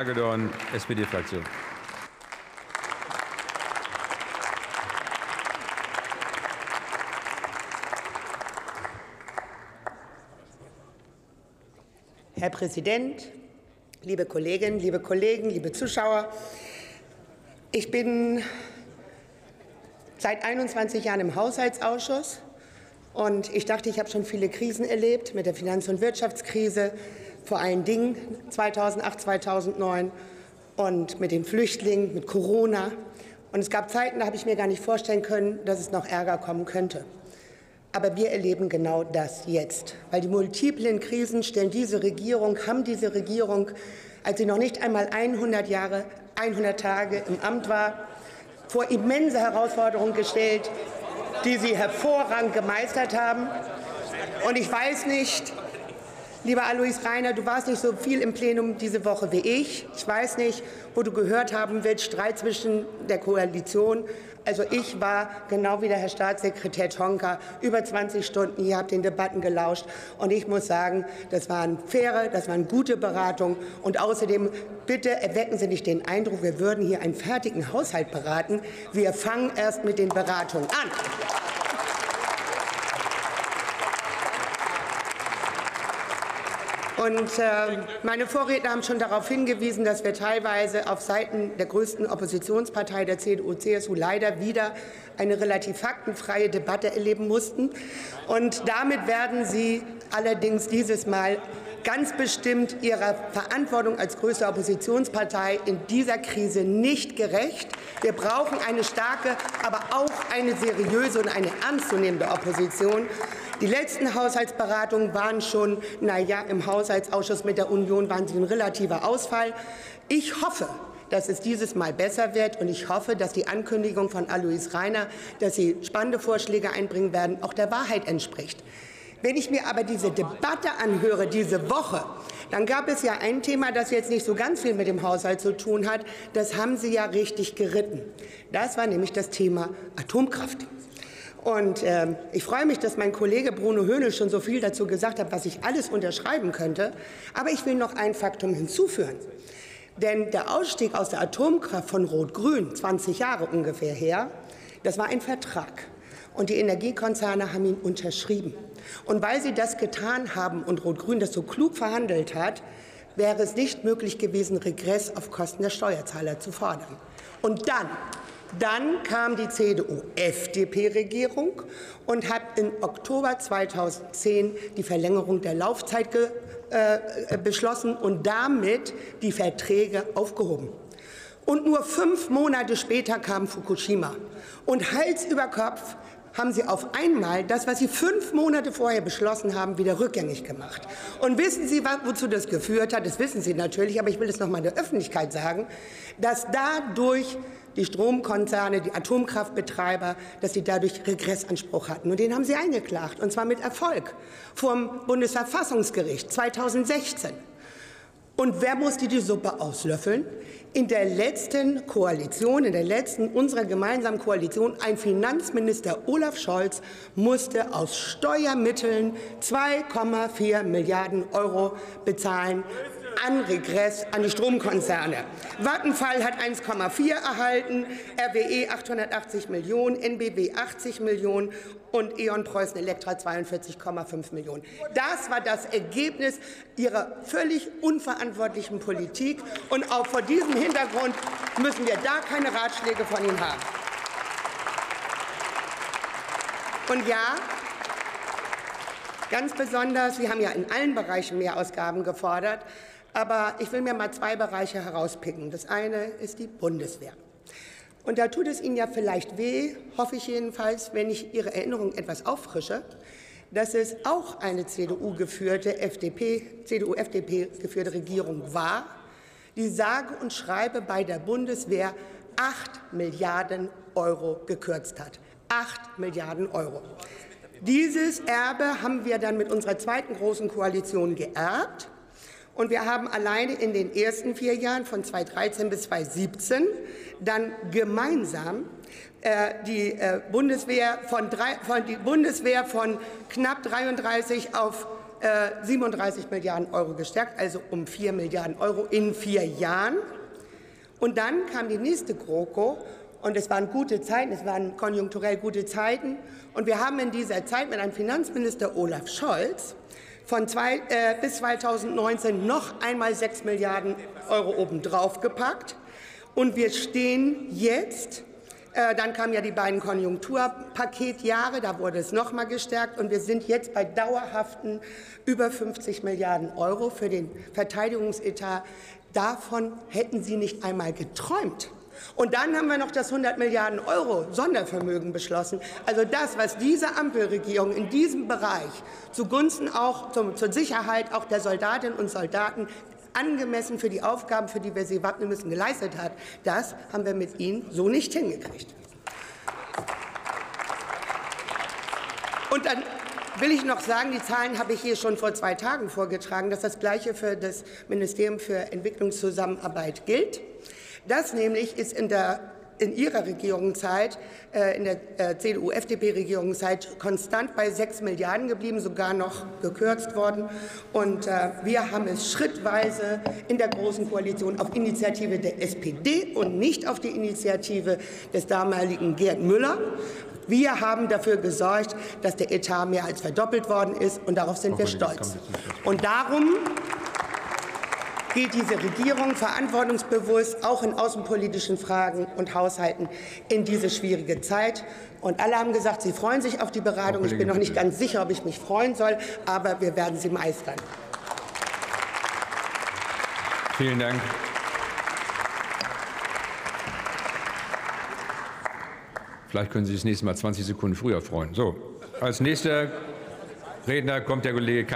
Hagedorn, SPD-Fraktion. Herr Präsident, liebe Kolleginnen, liebe Kollegen, liebe Zuschauer! Ich bin seit 21 Jahren im Haushaltsausschuss und ich dachte, ich habe schon viele Krisen erlebt mit der Finanz- und Wirtschaftskrise, vor allen Dingen 2008, 2009 und mit den Flüchtlingen, mit Corona. Und es gab Zeiten, da habe ich mir gar nicht vorstellen können, dass es noch Ärger kommen könnte. Aber wir erleben genau das jetzt, weil die multiplen Krisen stellen diese Regierung, haben diese Regierung, als sie noch nicht einmal 100 Jahre, 100 Tage im Amt war, vor immense Herausforderungen gestellt, die sie hervorragend gemeistert haben. Und ich weiß nicht, Lieber Alois Reiner, du warst nicht so viel im Plenum diese Woche wie ich. Ich weiß nicht, wo du gehört haben willst, Streit zwischen der Koalition. Also ich war, genau wie der Herr Staatssekretär Tonka, über 20 Stunden hier, habe den Debatten gelauscht. Und ich muss sagen, das waren faire, das waren gute Beratungen. Und außerdem, bitte erwecken Sie nicht den Eindruck, wir würden hier einen fertigen Haushalt beraten. Wir fangen erst mit den Beratungen an. Und äh, meine Vorredner haben schon darauf hingewiesen, dass wir teilweise auf Seiten der größten Oppositionspartei, der CDU-CSU, leider wieder eine relativ faktenfreie Debatte erleben mussten. Und damit werden Sie allerdings dieses Mal ganz bestimmt Ihrer Verantwortung als größte Oppositionspartei in dieser Krise nicht gerecht. Wir brauchen eine starke, aber auch eine seriöse und eine ernstzunehmende Opposition. Die letzten Haushaltsberatungen waren schon, na ja, im Haushaltsausschuss mit der Union waren sie ein relativer Ausfall. Ich hoffe, dass es dieses Mal besser wird. Und ich hoffe, dass die Ankündigung von Alois Reiner, dass Sie spannende Vorschläge einbringen werden, auch der Wahrheit entspricht. Wenn ich mir aber diese Debatte anhöre, diese Woche, dann gab es ja ein Thema, das jetzt nicht so ganz viel mit dem Haushalt zu tun hat. Das haben Sie ja richtig geritten. Das war nämlich das Thema Atomkraft. Und äh, ich freue mich, dass mein Kollege Bruno Höhnel schon so viel dazu gesagt hat, was ich alles unterschreiben könnte. Aber ich will noch ein Faktum hinzufügen. Denn der Ausstieg aus der Atomkraft von Rot-Grün, 20 Jahre ungefähr her, das war ein Vertrag. Und die Energiekonzerne haben ihn unterschrieben. Und weil sie das getan haben und Rot-Grün das so klug verhandelt hat, wäre es nicht möglich gewesen, Regress auf Kosten der Steuerzahler zu fordern. Und dann dann kam die CDU-FDP-Regierung und hat im Oktober 2010 die Verlängerung der Laufzeit äh, beschlossen und damit die Verträge aufgehoben. Und nur fünf Monate später kam Fukushima. Und Hals über Kopf haben Sie auf einmal das, was Sie fünf Monate vorher beschlossen haben, wieder rückgängig gemacht. Und wissen Sie, wozu das geführt hat? Das wissen Sie natürlich, aber ich will es noch mal der Öffentlichkeit sagen, dass dadurch die Stromkonzerne, die Atomkraftbetreiber, dass sie dadurch Regressanspruch hatten. Und den haben sie eingeklagt, und zwar mit Erfolg vom Bundesverfassungsgericht 2016. Und wer musste die Suppe auslöffeln? In der letzten Koalition, in der letzten unserer gemeinsamen Koalition, ein Finanzminister Olaf Scholz musste aus Steuermitteln 2,4 Milliarden Euro bezahlen an Regress an die Stromkonzerne. Vattenfall hat 1,4 erhalten, RWE 880 Millionen, NBW 80 Millionen und E.ON Preußen Elektra 42,5 Millionen. Das war das Ergebnis ihrer völlig unverantwortlichen Politik. Und auch vor diesem Hintergrund müssen wir da keine Ratschläge von Ihnen haben. Und ja, ganz besonders, Sie haben ja in allen Bereichen Mehrausgaben gefordert, aber ich will mir mal zwei Bereiche herauspicken. Das eine ist die Bundeswehr. Und da tut es Ihnen ja vielleicht weh, hoffe ich jedenfalls, wenn ich Ihre Erinnerung etwas auffrische, dass es auch eine CDU-geführte FDP, CDU-FDP-geführte Regierung war, die sage und schreibe bei der Bundeswehr 8 Milliarden Euro gekürzt hat. 8 Milliarden Euro. Dieses Erbe haben wir dann mit unserer zweiten großen Koalition geerbt. Und wir haben alleine in den ersten vier Jahren von 2013 bis 2017 dann gemeinsam äh, die, äh, Bundeswehr von drei, von, die Bundeswehr von knapp 33 auf äh, 37 Milliarden Euro gestärkt, also um 4 Milliarden Euro in vier Jahren. Und dann kam die nächste GroKo und es waren gute Zeiten, es waren konjunkturell gute Zeiten. Und wir haben in dieser Zeit mit einem Finanzminister Olaf Scholz von zwei, äh, bis 2019 noch einmal 6 Milliarden Euro obendrauf gepackt. Und wir stehen jetzt äh, dann kamen ja die beiden Konjunkturpaketjahre, da wurde es noch mal gestärkt und wir sind jetzt bei dauerhaften über 50 Milliarden Euro für den Verteidigungsetat. Davon hätten Sie nicht einmal geträumt. Und dann haben wir noch das 100 Milliarden Euro Sondervermögen beschlossen. Also das, was diese Ampelregierung in diesem Bereich zugunsten auch zum, zur Sicherheit auch der Soldatinnen und Soldaten angemessen für die Aufgaben, für die wir sie wappnen müssen, geleistet hat, das haben wir mit Ihnen so nicht hingekriegt. Und dann will ich noch sagen, die Zahlen habe ich hier schon vor zwei Tagen vorgetragen, dass das Gleiche für das Ministerium für Entwicklungszusammenarbeit gilt. Das nämlich ist in der in Ihrer Regierungszeit, äh, in der äh, CDU-FDP-Regierungszeit, konstant bei 6 Milliarden geblieben, sogar noch gekürzt worden. Und äh, wir haben es schrittweise in der Großen Koalition auf Initiative der SPD und nicht auf die Initiative des damaligen Gerd Müller wir haben dafür gesorgt, dass der Etat mehr als verdoppelt worden ist, und darauf sind wir stolz. Und darum geht diese Regierung verantwortungsbewusst auch in außenpolitischen Fragen und Haushalten in diese schwierige Zeit. Und alle haben gesagt, sie freuen sich auf die Beratung. Ich bin noch nicht ganz sicher, ob ich mich freuen soll, aber wir werden sie meistern. Vielen Dank. Vielleicht können Sie sich das nächste Mal 20 Sekunden früher freuen. So, als nächster Redner kommt der Kollege Kai